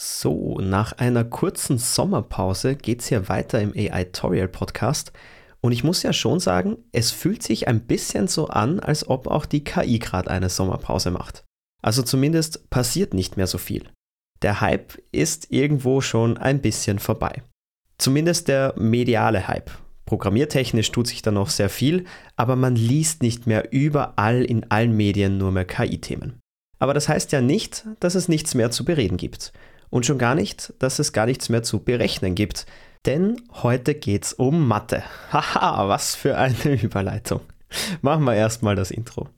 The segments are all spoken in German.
So, nach einer kurzen Sommerpause geht's hier weiter im AI-Torial Podcast. Und ich muss ja schon sagen, es fühlt sich ein bisschen so an, als ob auch die KI gerade eine Sommerpause macht. Also zumindest passiert nicht mehr so viel. Der Hype ist irgendwo schon ein bisschen vorbei. Zumindest der mediale Hype. Programmiertechnisch tut sich da noch sehr viel, aber man liest nicht mehr überall in allen Medien nur mehr KI-Themen. Aber das heißt ja nicht, dass es nichts mehr zu bereden gibt. Und schon gar nicht, dass es gar nichts mehr zu berechnen gibt. Denn heute geht's um Mathe. Haha, was für eine Überleitung. Machen wir erstmal das Intro.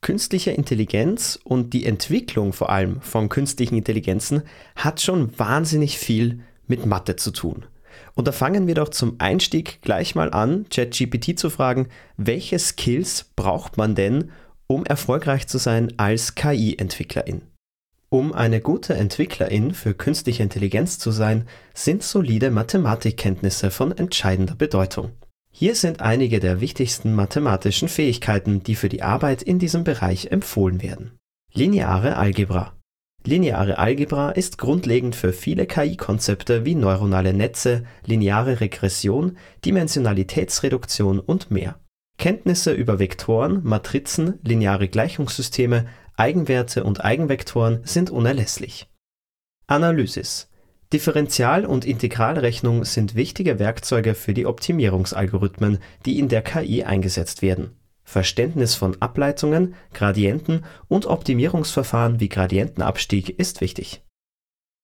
Künstliche Intelligenz und die Entwicklung vor allem von künstlichen Intelligenzen hat schon wahnsinnig viel mit Mathe zu tun. Und da fangen wir doch zum Einstieg gleich mal an, ChatGPT zu fragen, welche Skills braucht man denn, um erfolgreich zu sein als KI-Entwicklerin? Um eine gute Entwicklerin für künstliche Intelligenz zu sein, sind solide Mathematikkenntnisse von entscheidender Bedeutung. Hier sind einige der wichtigsten mathematischen Fähigkeiten, die für die Arbeit in diesem Bereich empfohlen werden. Lineare Algebra Lineare Algebra ist grundlegend für viele KI-Konzepte wie neuronale Netze, lineare Regression, Dimensionalitätsreduktion und mehr. Kenntnisse über Vektoren, Matrizen, lineare Gleichungssysteme, Eigenwerte und Eigenvektoren sind unerlässlich. Analysis Differential- und Integralrechnung sind wichtige Werkzeuge für die Optimierungsalgorithmen, die in der KI eingesetzt werden Verständnis von Ableitungen, Gradienten und Optimierungsverfahren wie Gradientenabstieg ist wichtig.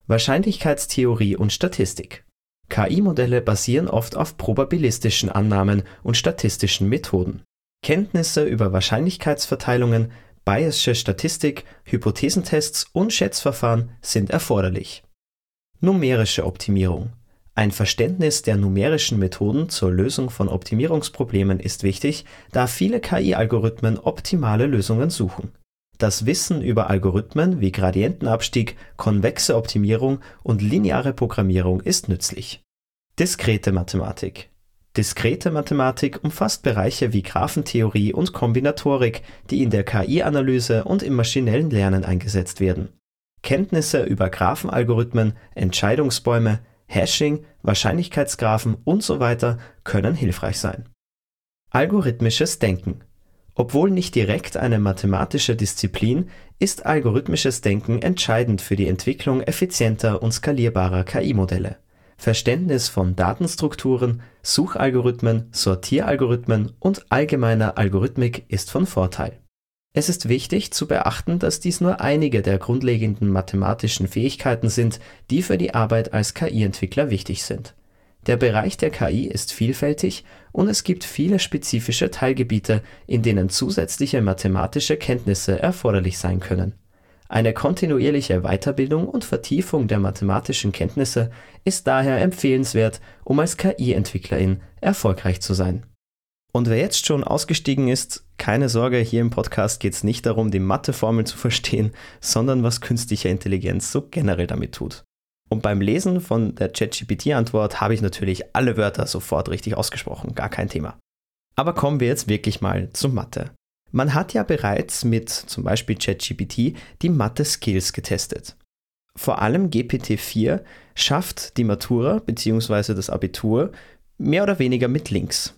Wahrscheinlichkeitstheorie und Statistik KI-Modelle basieren oft auf probabilistischen Annahmen und statistischen Methoden. Kenntnisse über Wahrscheinlichkeitsverteilungen, Bayesche Statistik, Hypothesentests und Schätzverfahren sind erforderlich. Numerische Optimierung ein Verständnis der numerischen Methoden zur Lösung von Optimierungsproblemen ist wichtig, da viele KI-Algorithmen optimale Lösungen suchen. Das Wissen über Algorithmen wie Gradientenabstieg, konvexe Optimierung und lineare Programmierung ist nützlich. Diskrete Mathematik Diskrete Mathematik umfasst Bereiche wie Graphentheorie und Kombinatorik, die in der KI-Analyse und im maschinellen Lernen eingesetzt werden. Kenntnisse über Graphenalgorithmen, Entscheidungsbäume, Hashing, Wahrscheinlichkeitsgraphen und so weiter können hilfreich sein. Algorithmisches Denken Obwohl nicht direkt eine mathematische Disziplin, ist algorithmisches Denken entscheidend für die Entwicklung effizienter und skalierbarer KI-Modelle. Verständnis von Datenstrukturen, Suchalgorithmen, Sortieralgorithmen und allgemeiner Algorithmik ist von Vorteil es ist wichtig zu beachten, dass dies nur einige der grundlegenden mathematischen Fähigkeiten sind, die für die Arbeit als KI-Entwickler wichtig sind. Der Bereich der KI ist vielfältig und es gibt viele spezifische Teilgebiete, in denen zusätzliche mathematische Kenntnisse erforderlich sein können. Eine kontinuierliche Weiterbildung und Vertiefung der mathematischen Kenntnisse ist daher empfehlenswert, um als KI-Entwicklerin erfolgreich zu sein und wer jetzt schon ausgestiegen ist, keine Sorge, hier im Podcast geht es nicht darum, die Matheformel zu verstehen, sondern was künstliche Intelligenz so generell damit tut. Und beim Lesen von der ChatGPT-Antwort habe ich natürlich alle Wörter sofort richtig ausgesprochen, gar kein Thema. Aber kommen wir jetzt wirklich mal zur Mathe. Man hat ja bereits mit zum Beispiel ChatGPT die Mathe-Skills getestet. Vor allem GPT-4 schafft die Matura bzw. das Abitur mehr oder weniger mit Links.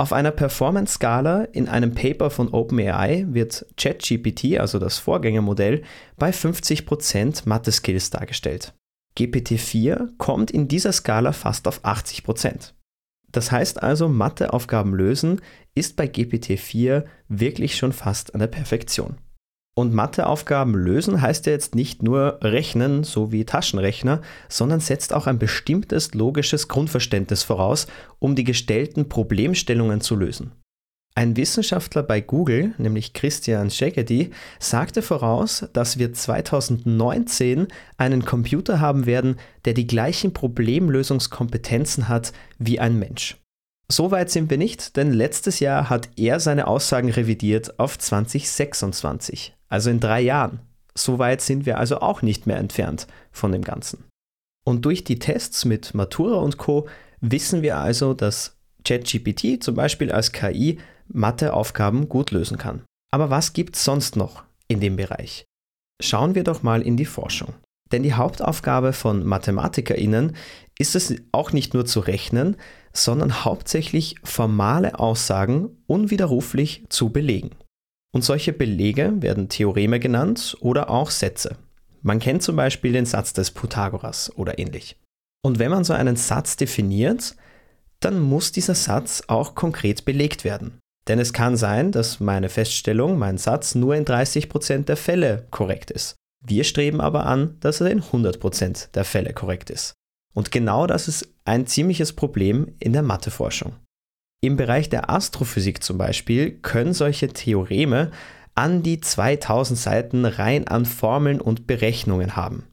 Auf einer Performance-Skala in einem Paper von OpenAI wird ChatGPT, also das Vorgängermodell, bei 50% Mathe-Skills dargestellt. GPT-4 kommt in dieser Skala fast auf 80%. Das heißt also, Matheaufgaben lösen ist bei GPT-4 wirklich schon fast an der Perfektion. Und Matheaufgaben lösen heißt ja jetzt nicht nur rechnen, so wie Taschenrechner, sondern setzt auch ein bestimmtes logisches Grundverständnis voraus, um die gestellten Problemstellungen zu lösen. Ein Wissenschaftler bei Google, nämlich Christian Szegedy, sagte voraus, dass wir 2019 einen Computer haben werden, der die gleichen Problemlösungskompetenzen hat wie ein Mensch. So weit sind wir nicht, denn letztes Jahr hat er seine Aussagen revidiert auf 2026 also in drei Jahren. So weit sind wir also auch nicht mehr entfernt von dem Ganzen. Und durch die Tests mit Matura und Co wissen wir also, dass ChatGPT zum Beispiel als KI Matheaufgaben gut lösen kann. Aber was gibt es sonst noch in dem Bereich? Schauen wir doch mal in die Forschung. Denn die Hauptaufgabe von MathematikerInnen ist es auch nicht nur zu rechnen, sondern hauptsächlich formale Aussagen unwiderruflich zu belegen. Und solche Belege werden Theoreme genannt oder auch Sätze. Man kennt zum Beispiel den Satz des Pythagoras oder ähnlich. Und wenn man so einen Satz definiert, dann muss dieser Satz auch konkret belegt werden. Denn es kann sein, dass meine Feststellung, mein Satz nur in 30% der Fälle korrekt ist. Wir streben aber an, dass er in 100% der Fälle korrekt ist. Und genau das ist ein ziemliches Problem in der Matheforschung. Im Bereich der Astrophysik zum Beispiel können solche Theoreme an die 2000 Seiten rein an Formeln und Berechnungen haben.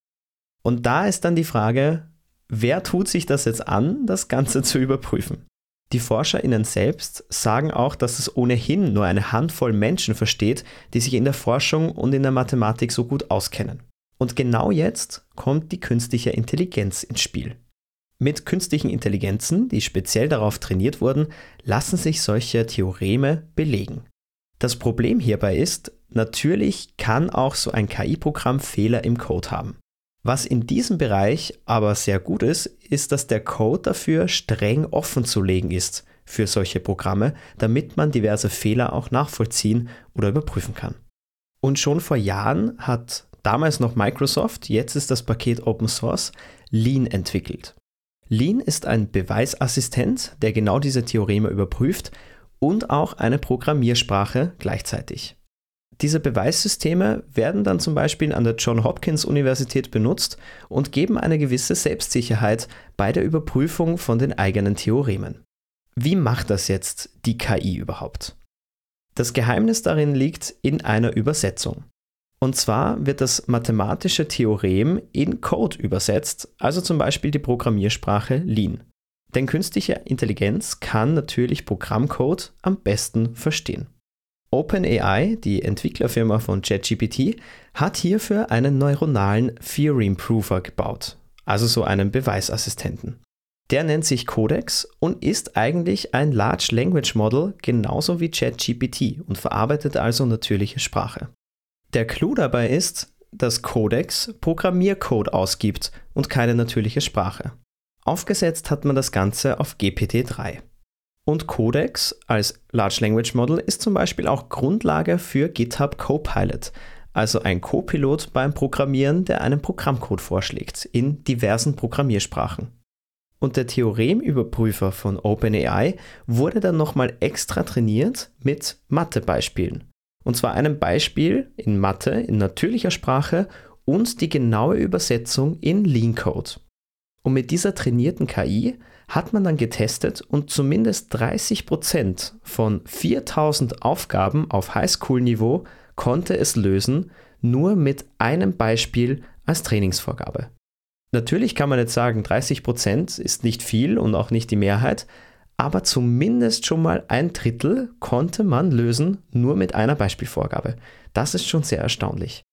Und da ist dann die Frage, wer tut sich das jetzt an, das Ganze zu überprüfen? Die ForscherInnen selbst sagen auch, dass es ohnehin nur eine Handvoll Menschen versteht, die sich in der Forschung und in der Mathematik so gut auskennen. Und genau jetzt kommt die künstliche Intelligenz ins Spiel. Mit künstlichen Intelligenzen, die speziell darauf trainiert wurden, lassen sich solche Theoreme belegen. Das Problem hierbei ist, natürlich kann auch so ein KI-Programm Fehler im Code haben. Was in diesem Bereich aber sehr gut ist, ist, dass der Code dafür streng offen zu legen ist für solche Programme, damit man diverse Fehler auch nachvollziehen oder überprüfen kann. Und schon vor Jahren hat damals noch Microsoft, jetzt ist das Paket Open Source, Lean entwickelt. Lean ist ein Beweisassistent, der genau diese Theoreme überprüft und auch eine Programmiersprache gleichzeitig. Diese Beweissysteme werden dann zum Beispiel an der John Hopkins Universität benutzt und geben eine gewisse Selbstsicherheit bei der Überprüfung von den eigenen Theoremen. Wie macht das jetzt die KI überhaupt? Das Geheimnis darin liegt in einer Übersetzung. Und zwar wird das mathematische Theorem in Code übersetzt, also zum Beispiel die Programmiersprache Lean. Denn künstliche Intelligenz kann natürlich Programmcode am besten verstehen. OpenAI, die Entwicklerfirma von ChatGPT, hat hierfür einen neuronalen Theorem Prover gebaut, also so einen Beweisassistenten. Der nennt sich Codex und ist eigentlich ein Large Language Model genauso wie ChatGPT und verarbeitet also natürliche Sprache. Der Clou dabei ist, dass Codex Programmiercode ausgibt und keine natürliche Sprache. Aufgesetzt hat man das Ganze auf GPT-3. Und Codex als Large Language Model ist zum Beispiel auch Grundlage für GitHub Copilot, also ein Copilot beim Programmieren, der einen Programmcode vorschlägt in diversen Programmiersprachen. Und der Theoremüberprüfer von OpenAI wurde dann nochmal extra trainiert mit Mathebeispielen. Und zwar einem Beispiel in Mathe in natürlicher Sprache und die genaue Übersetzung in Lean Code. Und mit dieser trainierten KI hat man dann getestet und zumindest 30% von 4000 Aufgaben auf Highschool-Niveau konnte es lösen, nur mit einem Beispiel als Trainingsvorgabe. Natürlich kann man jetzt sagen, 30% ist nicht viel und auch nicht die Mehrheit, aber zumindest schon mal ein Drittel konnte man lösen, nur mit einer Beispielvorgabe. Das ist schon sehr erstaunlich.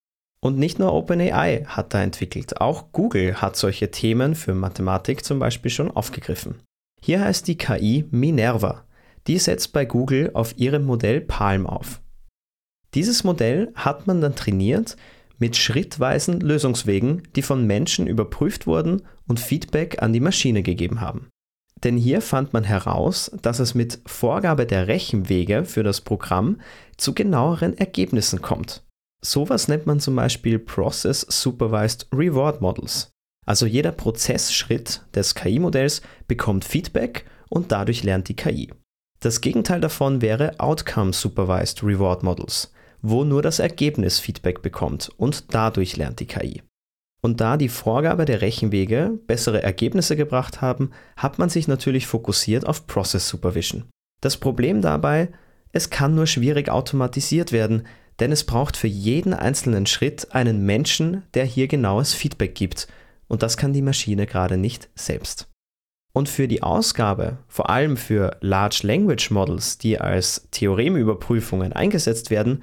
Und nicht nur OpenAI hat da entwickelt, auch Google hat solche Themen für Mathematik zum Beispiel schon aufgegriffen. Hier heißt die KI Minerva. Die setzt bei Google auf ihrem Modell Palm auf. Dieses Modell hat man dann trainiert mit schrittweisen Lösungswegen, die von Menschen überprüft wurden und Feedback an die Maschine gegeben haben. Denn hier fand man heraus, dass es mit Vorgabe der Rechenwege für das Programm zu genaueren Ergebnissen kommt. Sowas nennt man zum Beispiel Process Supervised Reward Models. Also jeder Prozessschritt des KI-Modells bekommt Feedback und dadurch lernt die KI. Das Gegenteil davon wäre Outcome Supervised Reward Models, wo nur das Ergebnis Feedback bekommt und dadurch lernt die KI. Und da die Vorgabe der Rechenwege bessere Ergebnisse gebracht haben, hat man sich natürlich fokussiert auf Process Supervision. Das Problem dabei, es kann nur schwierig automatisiert werden, denn es braucht für jeden einzelnen Schritt einen Menschen, der hier genaues Feedback gibt. Und das kann die Maschine gerade nicht selbst. Und für die Ausgabe, vor allem für Large Language Models, die als Theoremüberprüfungen eingesetzt werden,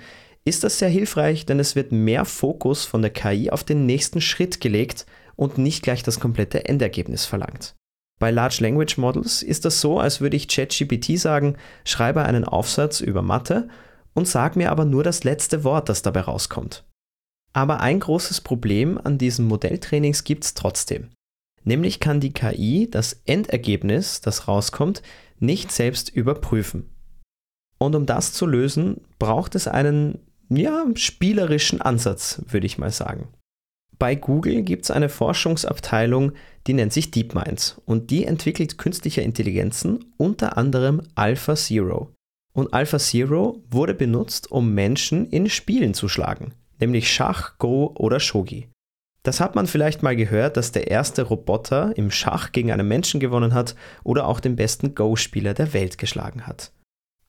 ist das sehr hilfreich, denn es wird mehr Fokus von der KI auf den nächsten Schritt gelegt und nicht gleich das komplette Endergebnis verlangt. Bei Large Language Models ist das so, als würde ich ChatGPT sagen, schreibe einen Aufsatz über Mathe und sag mir aber nur das letzte Wort, das dabei rauskommt. Aber ein großes Problem an diesen Modelltrainings gibt es trotzdem. Nämlich kann die KI das Endergebnis, das rauskommt, nicht selbst überprüfen. Und um das zu lösen, braucht es einen ja, spielerischen Ansatz, würde ich mal sagen. Bei Google gibt es eine Forschungsabteilung, die nennt sich DeepMinds und die entwickelt künstliche Intelligenzen, unter anderem AlphaZero. Und AlphaZero wurde benutzt, um Menschen in Spielen zu schlagen, nämlich Schach, Go oder Shogi. Das hat man vielleicht mal gehört, dass der erste Roboter im Schach gegen einen Menschen gewonnen hat oder auch den besten Go-Spieler der Welt geschlagen hat.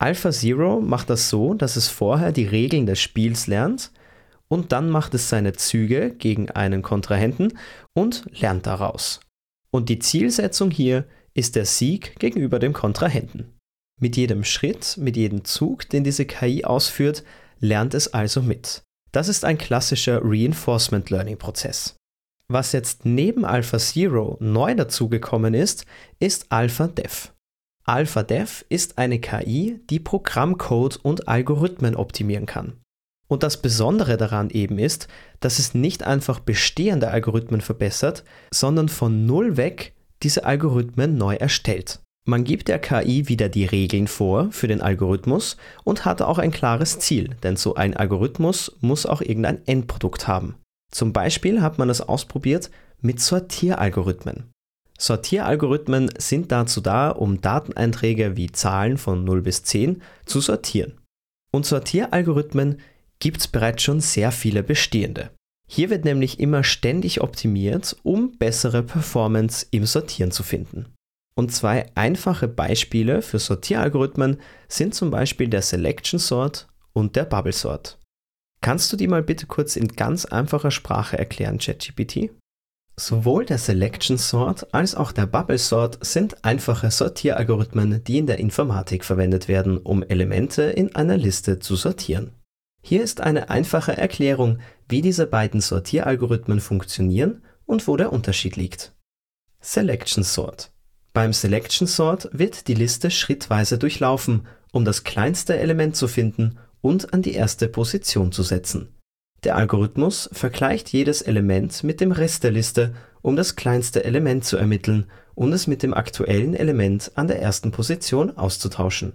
AlphaZero macht das so, dass es vorher die Regeln des Spiels lernt und dann macht es seine Züge gegen einen Kontrahenten und lernt daraus. Und die Zielsetzung hier ist der Sieg gegenüber dem Kontrahenten. Mit jedem Schritt, mit jedem Zug, den diese KI ausführt, lernt es also mit. Das ist ein klassischer Reinforcement Learning Prozess. Was jetzt neben AlphaZero neu dazugekommen ist, ist AlphaDev. AlphaDev ist eine KI, die Programmcode und Algorithmen optimieren kann. Und das Besondere daran eben ist, dass es nicht einfach bestehende Algorithmen verbessert, sondern von Null weg diese Algorithmen neu erstellt. Man gibt der KI wieder die Regeln vor für den Algorithmus und hat auch ein klares Ziel, denn so ein Algorithmus muss auch irgendein Endprodukt haben. Zum Beispiel hat man es ausprobiert mit Sortieralgorithmen. Sortieralgorithmen sind dazu da, um Dateneinträge wie Zahlen von 0 bis 10 zu sortieren. Und Sortieralgorithmen gibt es bereits schon sehr viele bestehende. Hier wird nämlich immer ständig optimiert, um bessere Performance im Sortieren zu finden. Und zwei einfache Beispiele für Sortieralgorithmen sind zum Beispiel der Selection Sort und der Bubble Sort. Kannst du die mal bitte kurz in ganz einfacher Sprache erklären, ChatGPT? Sowohl der Selection Sort als auch der Bubble Sort sind einfache Sortieralgorithmen, die in der Informatik verwendet werden, um Elemente in einer Liste zu sortieren. Hier ist eine einfache Erklärung, wie diese beiden Sortieralgorithmen funktionieren und wo der Unterschied liegt. Selection Sort. Beim Selection Sort wird die Liste schrittweise durchlaufen, um das kleinste Element zu finden und an die erste Position zu setzen. Der Algorithmus vergleicht jedes Element mit dem Rest der Liste, um das kleinste Element zu ermitteln und es mit dem aktuellen Element an der ersten Position auszutauschen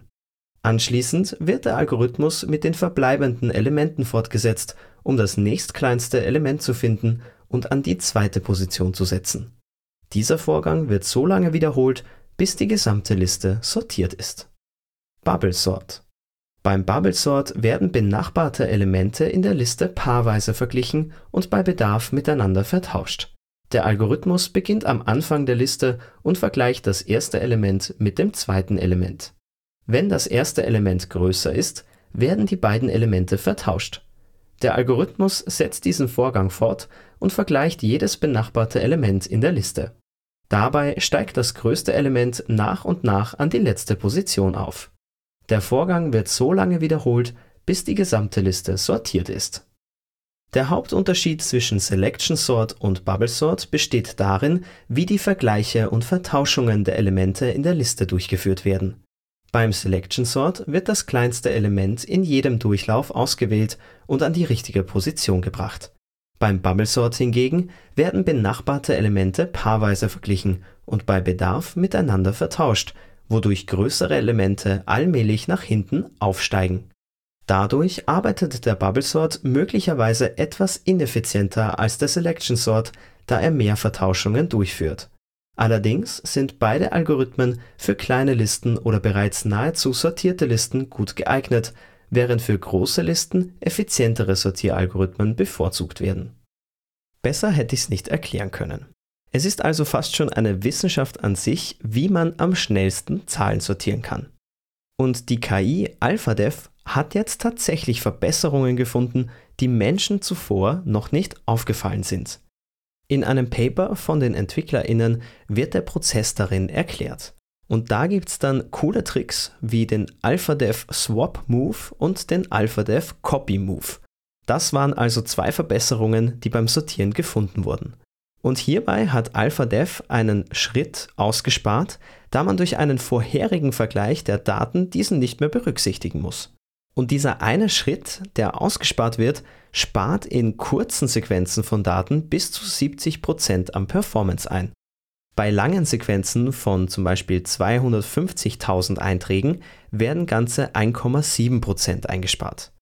Anschließend wird der Algorithmus mit den verbleibenden Elementen fortgesetzt, um das nächstkleinste Element zu finden und an die zweite Position zu setzen. Dieser Vorgang wird so lange wiederholt, bis die gesamte Liste sortiert ist. Bubble Sort Beim Bubble Sort werden benachbarte Elemente in der Liste paarweise verglichen und bei Bedarf miteinander vertauscht. Der Algorithmus beginnt am Anfang der Liste und vergleicht das erste Element mit dem zweiten Element wenn das erste Element größer ist, werden die beiden Elemente vertauscht. Der Algorithmus setzt diesen Vorgang fort und vergleicht jedes benachbarte Element in der Liste. Dabei steigt das größte Element nach und nach an die letzte Position auf. Der Vorgang wird so lange wiederholt, bis die gesamte Liste sortiert ist. Der Hauptunterschied zwischen Selection Sort und Bubble Sort besteht darin, wie die Vergleiche und Vertauschungen der Elemente in der Liste durchgeführt werden beim Selection Sort wird das kleinste Element in jedem Durchlauf ausgewählt und an die richtige Position gebracht. Beim Bubble Sort hingegen werden benachbarte Elemente paarweise verglichen und bei Bedarf miteinander vertauscht, wodurch größere Elemente allmählich nach hinten aufsteigen. Dadurch arbeitet der Bubble Sort möglicherweise etwas ineffizienter als der Selection Sort, da er mehr Vertauschungen durchführt Allerdings sind beide Algorithmen für kleine Listen oder bereits nahezu sortierte Listen gut geeignet, während für große Listen effizientere Sortieralgorithmen bevorzugt werden. Besser hätte ich es nicht erklären können. Es ist also fast schon eine Wissenschaft an sich, wie man am schnellsten Zahlen sortieren kann. Und die KI AlphaDev hat jetzt tatsächlich Verbesserungen gefunden, die Menschen zuvor noch nicht aufgefallen sind. In einem Paper von den EntwicklerInnen wird der Prozess darin erklärt. Und da gibt es dann coole Tricks wie den AlphaDev Swap Move und den AlphaDev Copy Move. Das waren also zwei Verbesserungen, die beim Sortieren gefunden wurden. Und hierbei hat AlphaDev einen Schritt ausgespart, da man durch einen vorherigen Vergleich der Daten diesen nicht mehr berücksichtigen muss. Und dieser eine Schritt, der ausgespart wird, spart in kurzen Sequenzen von Daten bis zu 70% am Performance ein. Bei langen Sequenzen von zum Beispiel 250.000 Einträgen werden ganze 1,7% eingespart.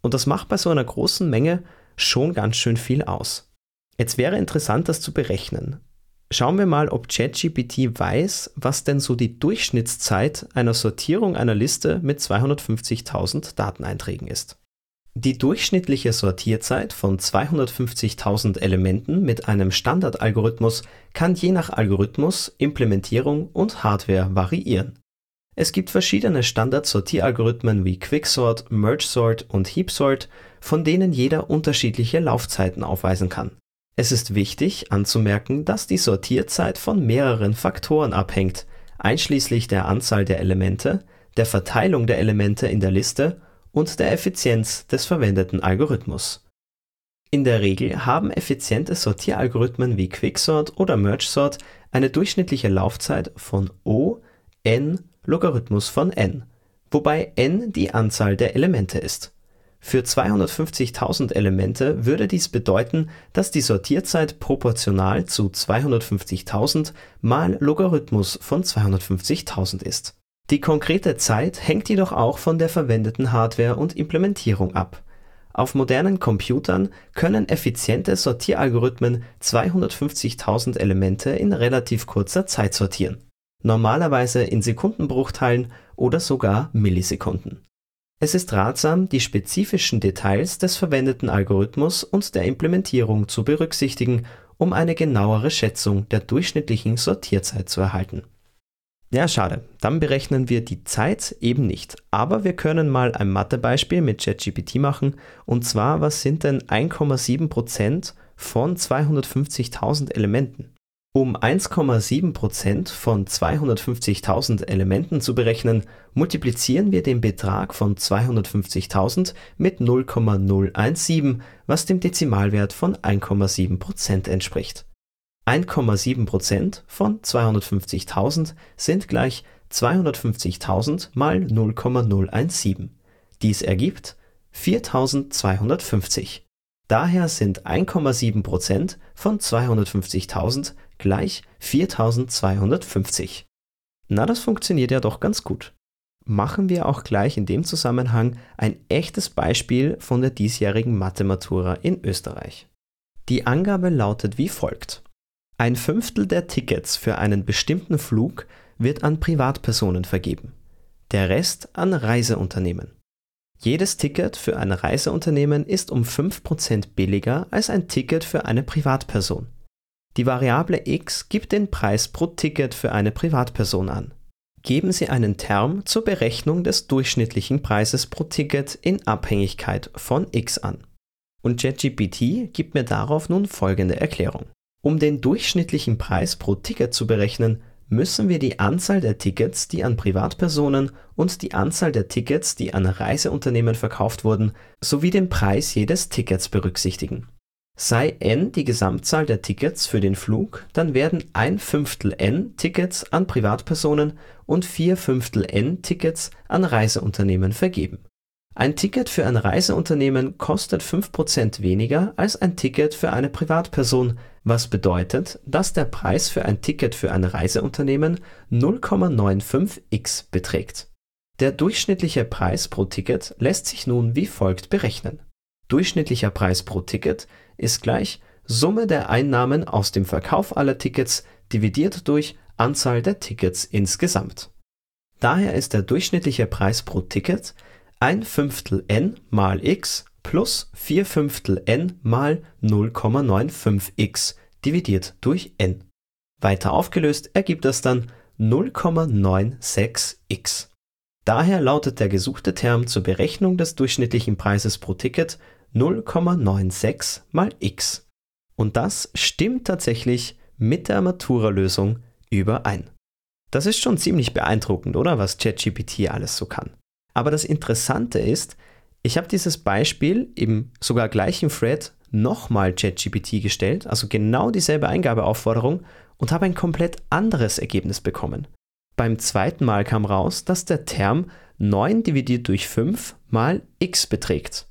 Und das macht bei so einer großen Menge schon ganz schön viel aus. Jetzt wäre interessant, das zu berechnen. Schauen wir mal, ob ChatGPT weiß, was denn so die Durchschnittszeit einer Sortierung einer Liste mit 250.000 Dateneinträgen ist. Die durchschnittliche Sortierzeit von 250.000 Elementen mit einem Standardalgorithmus kann je nach Algorithmus, Implementierung und Hardware variieren. Es gibt verschiedene Standard-Sortieralgorithmen wie Quicksort, MergeSort und HeapSort, von denen jeder unterschiedliche Laufzeiten aufweisen kann. Es ist wichtig anzumerken, dass die Sortierzeit von mehreren Faktoren abhängt, einschließlich der Anzahl der Elemente, der Verteilung der Elemente in der Liste und der Effizienz des verwendeten Algorithmus. In der Regel haben effiziente Sortieralgorithmen wie Quicksort oder MergeSort eine durchschnittliche Laufzeit von O n Logarithmus von n, wobei n die Anzahl der Elemente ist für 250.000 Elemente würde dies bedeuten, dass die Sortierzeit proportional zu 250.000 mal Logarithmus von 250.000 ist. Die konkrete Zeit hängt jedoch auch von der verwendeten Hardware und Implementierung ab. Auf modernen Computern können effiziente Sortieralgorithmen 250.000 Elemente in relativ kurzer Zeit sortieren, normalerweise in Sekundenbruchteilen oder sogar Millisekunden es ist ratsam, die spezifischen Details des verwendeten Algorithmus und der Implementierung zu berücksichtigen, um eine genauere Schätzung der durchschnittlichen Sortierzeit zu erhalten. Ja, schade, dann berechnen wir die Zeit eben nicht. Aber wir können mal ein Mathebeispiel mit ChatGPT machen. Und zwar, was sind denn 1,7% von 250.000 Elementen? Um 1,7% von 250.000 Elementen zu berechnen, multiplizieren wir den Betrag von 250.000 mit 0,017, was dem Dezimalwert von 1,7% entspricht. 1,7% von 250.000 sind gleich 250.000 mal 0,017. Dies ergibt 4250. Daher sind 1,7% von 250.000 gleich 4250. Na, das funktioniert ja doch ganz gut. Machen wir auch gleich in dem Zusammenhang ein echtes Beispiel von der diesjährigen Mathematura in Österreich. Die Angabe lautet wie folgt. Ein Fünftel der Tickets für einen bestimmten Flug wird an Privatpersonen vergeben, der Rest an Reiseunternehmen. Jedes Ticket für ein Reiseunternehmen ist um 5% billiger als ein Ticket für eine Privatperson. Die Variable x gibt den Preis pro Ticket für eine Privatperson an. Geben Sie einen Term zur Berechnung des durchschnittlichen Preises pro Ticket in Abhängigkeit von x an. Und JetGPT gibt mir darauf nun folgende Erklärung. Um den durchschnittlichen Preis pro Ticket zu berechnen, müssen wir die Anzahl der Tickets, die an Privatpersonen und die Anzahl der Tickets, die an Reiseunternehmen verkauft wurden, sowie den Preis jedes Tickets berücksichtigen. Sei n die Gesamtzahl der Tickets für den Flug, dann werden ein Fünftel n Tickets an Privatpersonen und vier Fünftel n Tickets an Reiseunternehmen vergeben. Ein Ticket für ein Reiseunternehmen kostet 5% weniger als ein Ticket für eine Privatperson, was bedeutet, dass der Preis für ein Ticket für ein Reiseunternehmen 0,95x beträgt. Der durchschnittliche Preis pro Ticket lässt sich nun wie folgt berechnen. Durchschnittlicher Preis pro Ticket ist gleich Summe der Einnahmen aus dem Verkauf aller Tickets dividiert durch Anzahl der Tickets insgesamt. Daher ist der durchschnittliche Preis pro Ticket ein Fünftel n mal x plus 4 Fünftel n mal 0,95x dividiert durch n. Weiter aufgelöst ergibt das dann 0,96x. Daher lautet der gesuchte Term zur Berechnung des durchschnittlichen Preises pro Ticket 0,96 mal x. Und das stimmt tatsächlich mit der Matura-Lösung überein. Das ist schon ziemlich beeindruckend, oder was ChatGPT alles so kann. Aber das Interessante ist, ich habe dieses Beispiel im sogar gleichen Thread nochmal ChatGPT gestellt, also genau dieselbe Eingabeaufforderung und habe ein komplett anderes Ergebnis bekommen. Beim zweiten Mal kam raus, dass der Term 9 dividiert durch 5 mal x beträgt.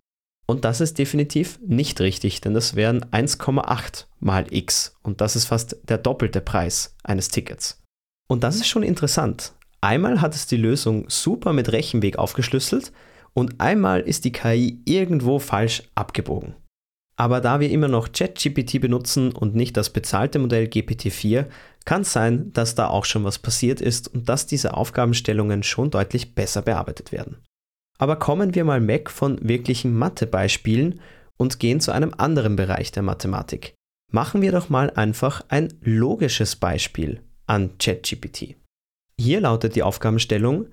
Und das ist definitiv nicht richtig, denn das wären 1,8 mal x und das ist fast der doppelte Preis eines Tickets. Und das ist schon interessant. Einmal hat es die Lösung super mit Rechenweg aufgeschlüsselt und einmal ist die KI irgendwo falsch abgebogen. Aber da wir immer noch ChatGPT benutzen und nicht das bezahlte Modell GPT-4, kann es sein, dass da auch schon was passiert ist und dass diese Aufgabenstellungen schon deutlich besser bearbeitet werden. Aber kommen wir mal weg von wirklichen Mathebeispielen und gehen zu einem anderen Bereich der Mathematik. Machen wir doch mal einfach ein logisches Beispiel an ChatGPT. Hier lautet die Aufgabenstellung,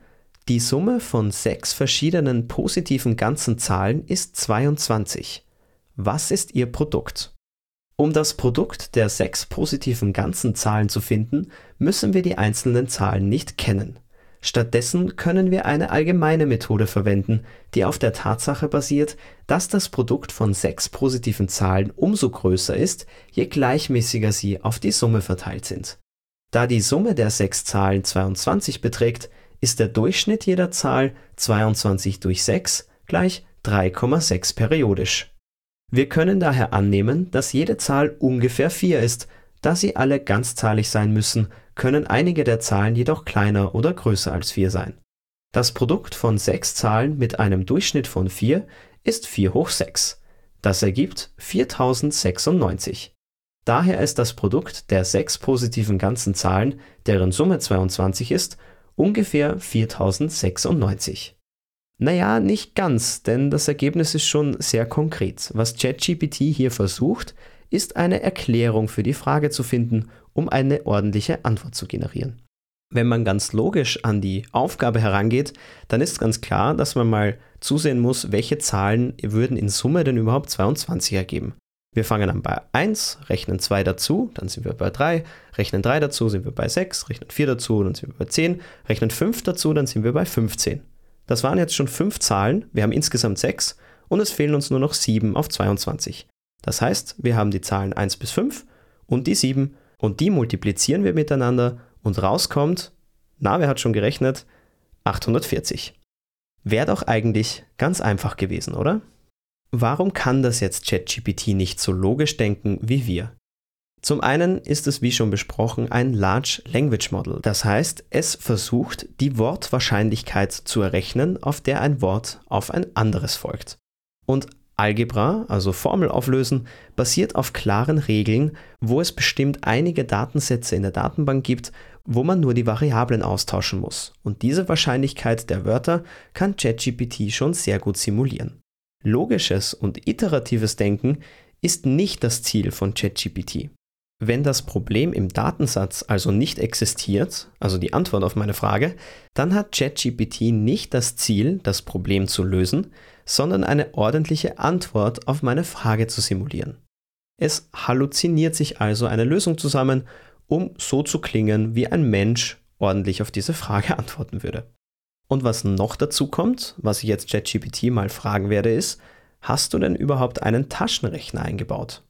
die Summe von sechs verschiedenen positiven ganzen Zahlen ist 22. Was ist ihr Produkt? Um das Produkt der sechs positiven ganzen Zahlen zu finden, müssen wir die einzelnen Zahlen nicht kennen. Stattdessen können wir eine allgemeine Methode verwenden, die auf der Tatsache basiert, dass das Produkt von sechs positiven Zahlen umso größer ist, je gleichmäßiger sie auf die Summe verteilt sind. Da die Summe der sechs Zahlen 22 beträgt, ist der Durchschnitt jeder Zahl 22 durch 6 gleich 3,6 periodisch. Wir können daher annehmen, dass jede Zahl ungefähr 4 ist, da sie alle ganzzahlig sein müssen, können einige der Zahlen jedoch kleiner oder größer als 4 sein. Das Produkt von sechs Zahlen mit einem Durchschnitt von 4 ist 4 hoch 6. Das ergibt 4096. Daher ist das Produkt der sechs positiven ganzen Zahlen, deren Summe 22 ist, ungefähr 4096. Naja, nicht ganz, denn das Ergebnis ist schon sehr konkret. Was ChatGPT hier versucht, ist eine Erklärung für die Frage zu finden, um eine ordentliche Antwort zu generieren. Wenn man ganz logisch an die Aufgabe herangeht, dann ist ganz klar, dass man mal zusehen muss, welche Zahlen würden in Summe denn überhaupt 22 ergeben. Wir fangen an bei 1, rechnen 2 dazu, dann sind wir bei 3, rechnen 3 dazu, sind wir bei 6, rechnen 4 dazu, dann sind wir bei 10, rechnen 5 dazu, dann sind wir bei 15. Das waren jetzt schon 5 Zahlen, wir haben insgesamt 6 und es fehlen uns nur noch 7 auf 22. Das heißt, wir haben die Zahlen 1 bis 5 und die 7 und die multiplizieren wir miteinander und rauskommt, na, wer hat schon gerechnet? 840. Wäre doch eigentlich ganz einfach gewesen, oder? Warum kann das jetzt ChatGPT nicht so logisch denken wie wir? Zum einen ist es, wie schon besprochen, ein Large Language Model. Das heißt, es versucht, die Wortwahrscheinlichkeit zu errechnen, auf der ein Wort auf ein anderes folgt. Und Algebra, also Formel auflösen, basiert auf klaren Regeln, wo es bestimmt einige Datensätze in der Datenbank gibt, wo man nur die Variablen austauschen muss. Und diese Wahrscheinlichkeit der Wörter kann ChatGPT schon sehr gut simulieren. Logisches und iteratives Denken ist nicht das Ziel von ChatGPT. Wenn das Problem im Datensatz also nicht existiert, also die Antwort auf meine Frage, dann hat ChatGPT nicht das Ziel, das Problem zu lösen, sondern eine ordentliche Antwort auf meine Frage zu simulieren. Es halluziniert sich also eine Lösung zusammen, um so zu klingen, wie ein Mensch ordentlich auf diese Frage antworten würde. Und was noch dazu kommt, was ich jetzt ChatGPT mal fragen werde, ist, hast du denn überhaupt einen Taschenrechner eingebaut?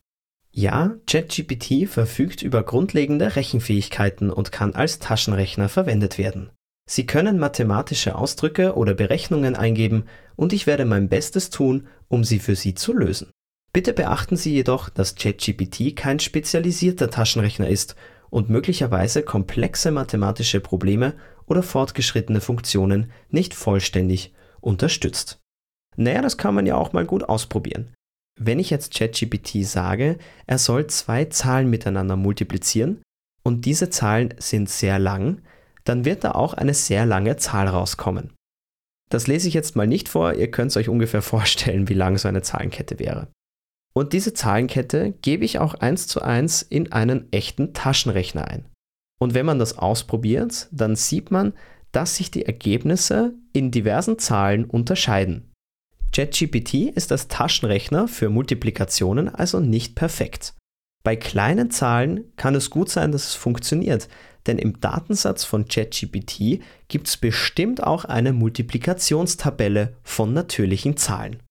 Ja, ChatGPT verfügt über grundlegende Rechenfähigkeiten und kann als Taschenrechner verwendet werden. Sie können mathematische Ausdrücke oder Berechnungen eingeben und ich werde mein Bestes tun, um sie für Sie zu lösen. Bitte beachten Sie jedoch, dass ChatGPT kein spezialisierter Taschenrechner ist und möglicherweise komplexe mathematische Probleme oder fortgeschrittene Funktionen nicht vollständig unterstützt. Naja, das kann man ja auch mal gut ausprobieren. Wenn ich jetzt ChatGPT sage, er soll zwei Zahlen miteinander multiplizieren und diese Zahlen sind sehr lang, dann wird da auch eine sehr lange Zahl rauskommen. Das lese ich jetzt mal nicht vor, ihr könnt es euch ungefähr vorstellen, wie lang so eine Zahlenkette wäre. Und diese Zahlenkette gebe ich auch eins zu eins in einen echten Taschenrechner ein. Und wenn man das ausprobiert, dann sieht man, dass sich die Ergebnisse in diversen Zahlen unterscheiden. ChatGPT ist als Taschenrechner für Multiplikationen also nicht perfekt. Bei kleinen Zahlen kann es gut sein, dass es funktioniert, denn im Datensatz von ChatGPT gibt es bestimmt auch eine Multiplikationstabelle von natürlichen Zahlen.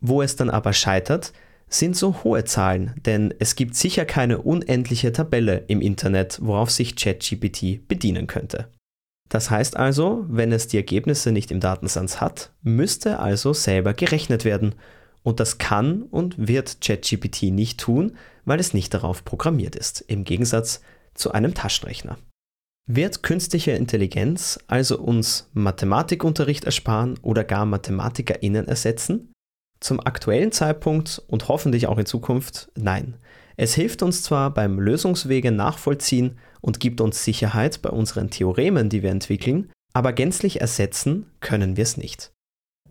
Wo es dann aber scheitert, sind so hohe Zahlen, denn es gibt sicher keine unendliche Tabelle im Internet, worauf sich ChatGPT bedienen könnte. Das heißt also, wenn es die Ergebnisse nicht im Datensatz hat, müsste also selber gerechnet werden. Und das kann und wird ChatGPT nicht tun, weil es nicht darauf programmiert ist, im Gegensatz zu einem Taschenrechner. Wird künstliche Intelligenz also uns Mathematikunterricht ersparen oder gar MathematikerInnen ersetzen? Zum aktuellen Zeitpunkt und hoffentlich auch in Zukunft nein. Es hilft uns zwar beim Lösungswege nachvollziehen und gibt uns Sicherheit bei unseren Theoremen, die wir entwickeln, aber gänzlich ersetzen können wir es nicht.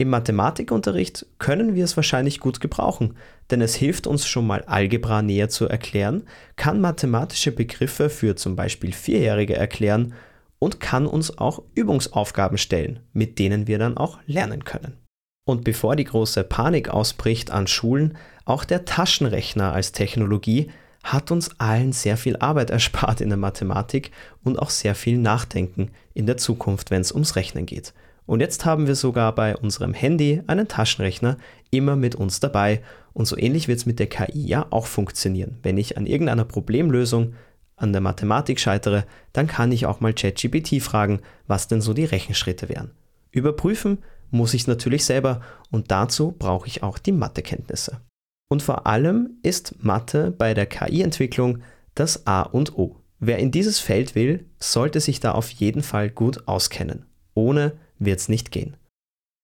Im Mathematikunterricht können wir es wahrscheinlich gut gebrauchen, denn es hilft uns schon mal Algebra näher zu erklären, kann mathematische Begriffe für zum Beispiel Vierjährige erklären und kann uns auch Übungsaufgaben stellen, mit denen wir dann auch lernen können. Und bevor die große Panik ausbricht an Schulen, auch der Taschenrechner als Technologie hat uns allen sehr viel Arbeit erspart in der Mathematik und auch sehr viel Nachdenken in der Zukunft, wenn es ums Rechnen geht. Und jetzt haben wir sogar bei unserem Handy einen Taschenrechner immer mit uns dabei. Und so ähnlich wird es mit der KI ja auch funktionieren. Wenn ich an irgendeiner Problemlösung an der Mathematik scheitere, dann kann ich auch mal ChatGPT fragen, was denn so die Rechenschritte wären. Überprüfen muss ich es natürlich selber und dazu brauche ich auch die Mathekenntnisse. Und vor allem ist Mathe bei der KI-Entwicklung das A und O. Wer in dieses Feld will, sollte sich da auf jeden Fall gut auskennen. Ohne wird es nicht gehen.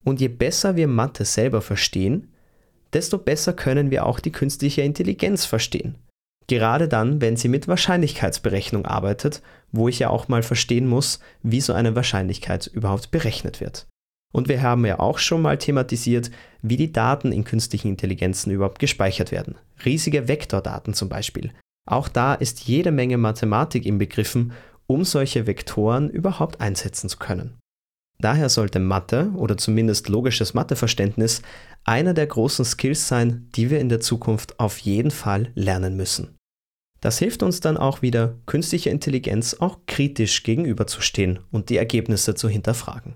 Und je besser wir Mathe selber verstehen, desto besser können wir auch die künstliche Intelligenz verstehen. Gerade dann, wenn sie mit Wahrscheinlichkeitsberechnung arbeitet, wo ich ja auch mal verstehen muss, wie so eine Wahrscheinlichkeit überhaupt berechnet wird. Und wir haben ja auch schon mal thematisiert, wie die Daten in künstlichen Intelligenzen überhaupt gespeichert werden. Riesige Vektordaten zum Beispiel. Auch da ist jede Menge Mathematik inbegriffen, um solche Vektoren überhaupt einsetzen zu können. Daher sollte Mathe oder zumindest logisches Matheverständnis einer der großen Skills sein, die wir in der Zukunft auf jeden Fall lernen müssen. Das hilft uns dann auch wieder, künstlicher Intelligenz auch kritisch gegenüberzustehen und die Ergebnisse zu hinterfragen.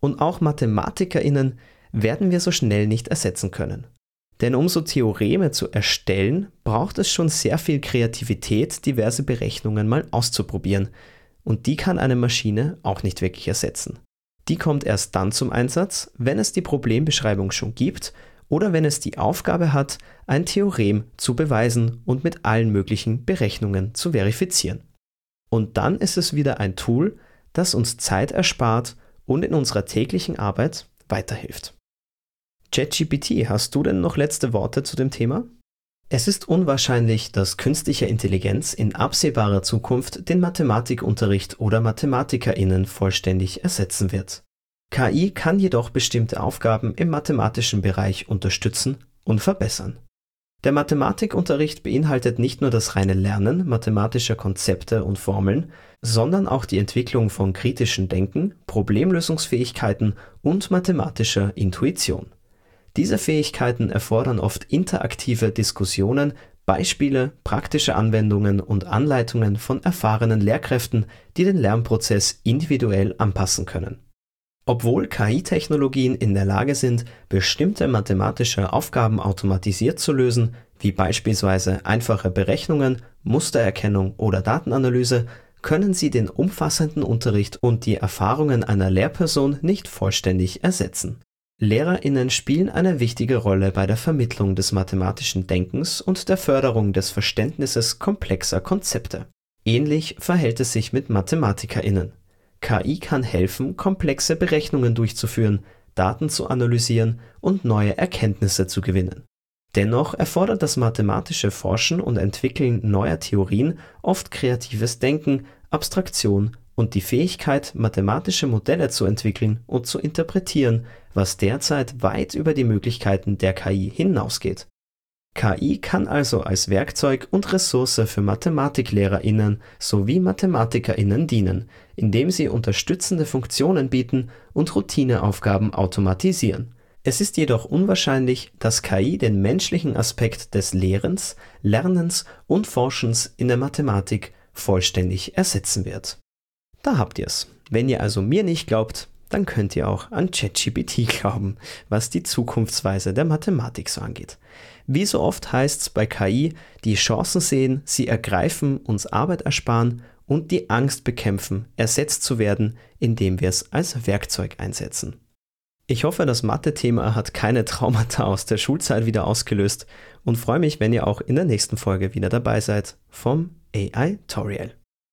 Und auch MathematikerInnen werden wir so schnell nicht ersetzen können. Denn um so Theoreme zu erstellen, braucht es schon sehr viel Kreativität, diverse Berechnungen mal auszuprobieren. Und die kann eine Maschine auch nicht wirklich ersetzen. Die kommt erst dann zum Einsatz, wenn es die Problembeschreibung schon gibt oder wenn es die Aufgabe hat, ein Theorem zu beweisen und mit allen möglichen Berechnungen zu verifizieren. Und dann ist es wieder ein Tool, das uns Zeit erspart und in unserer täglichen Arbeit weiterhilft. ChatGPT, hast du denn noch letzte Worte zu dem Thema? Es ist unwahrscheinlich, dass künstliche Intelligenz in absehbarer Zukunft den Mathematikunterricht oder Mathematikerinnen vollständig ersetzen wird. KI kann jedoch bestimmte Aufgaben im mathematischen Bereich unterstützen und verbessern. Der Mathematikunterricht beinhaltet nicht nur das reine Lernen mathematischer Konzepte und Formeln, sondern auch die Entwicklung von kritischem Denken, Problemlösungsfähigkeiten und mathematischer Intuition. Diese Fähigkeiten erfordern oft interaktive Diskussionen, Beispiele, praktische Anwendungen und Anleitungen von erfahrenen Lehrkräften, die den Lernprozess individuell anpassen können. Obwohl KI-Technologien in der Lage sind, bestimmte mathematische Aufgaben automatisiert zu lösen, wie beispielsweise einfache Berechnungen, Mustererkennung oder Datenanalyse, können sie den umfassenden Unterricht und die Erfahrungen einer Lehrperson nicht vollständig ersetzen. Lehrerinnen spielen eine wichtige Rolle bei der Vermittlung des mathematischen Denkens und der Förderung des Verständnisses komplexer Konzepte. Ähnlich verhält es sich mit Mathematikerinnen. KI kann helfen, komplexe Berechnungen durchzuführen, Daten zu analysieren und neue Erkenntnisse zu gewinnen. Dennoch erfordert das mathematische Forschen und Entwickeln neuer Theorien oft kreatives Denken, Abstraktion und die Fähigkeit, mathematische Modelle zu entwickeln und zu interpretieren, was derzeit weit über die Möglichkeiten der KI hinausgeht. KI kann also als Werkzeug und Ressource für Mathematiklehrerinnen sowie Mathematikerinnen dienen, indem sie unterstützende Funktionen bieten und Routineaufgaben automatisieren. Es ist jedoch unwahrscheinlich, dass KI den menschlichen Aspekt des Lehrens, Lernens und Forschens in der Mathematik vollständig ersetzen wird. Da habt ihr's. Wenn ihr also mir nicht glaubt, dann könnt ihr auch an ChatGPT glauben, was die Zukunftsweise der Mathematik so angeht. Wie so oft heißt es bei KI, die Chancen sehen, sie ergreifen, uns Arbeit ersparen und die Angst bekämpfen, ersetzt zu werden, indem wir es als Werkzeug einsetzen. Ich hoffe, das Mathe-Thema hat keine Traumata aus der Schulzeit wieder ausgelöst und freue mich, wenn ihr auch in der nächsten Folge wieder dabei seid vom AI Toriel.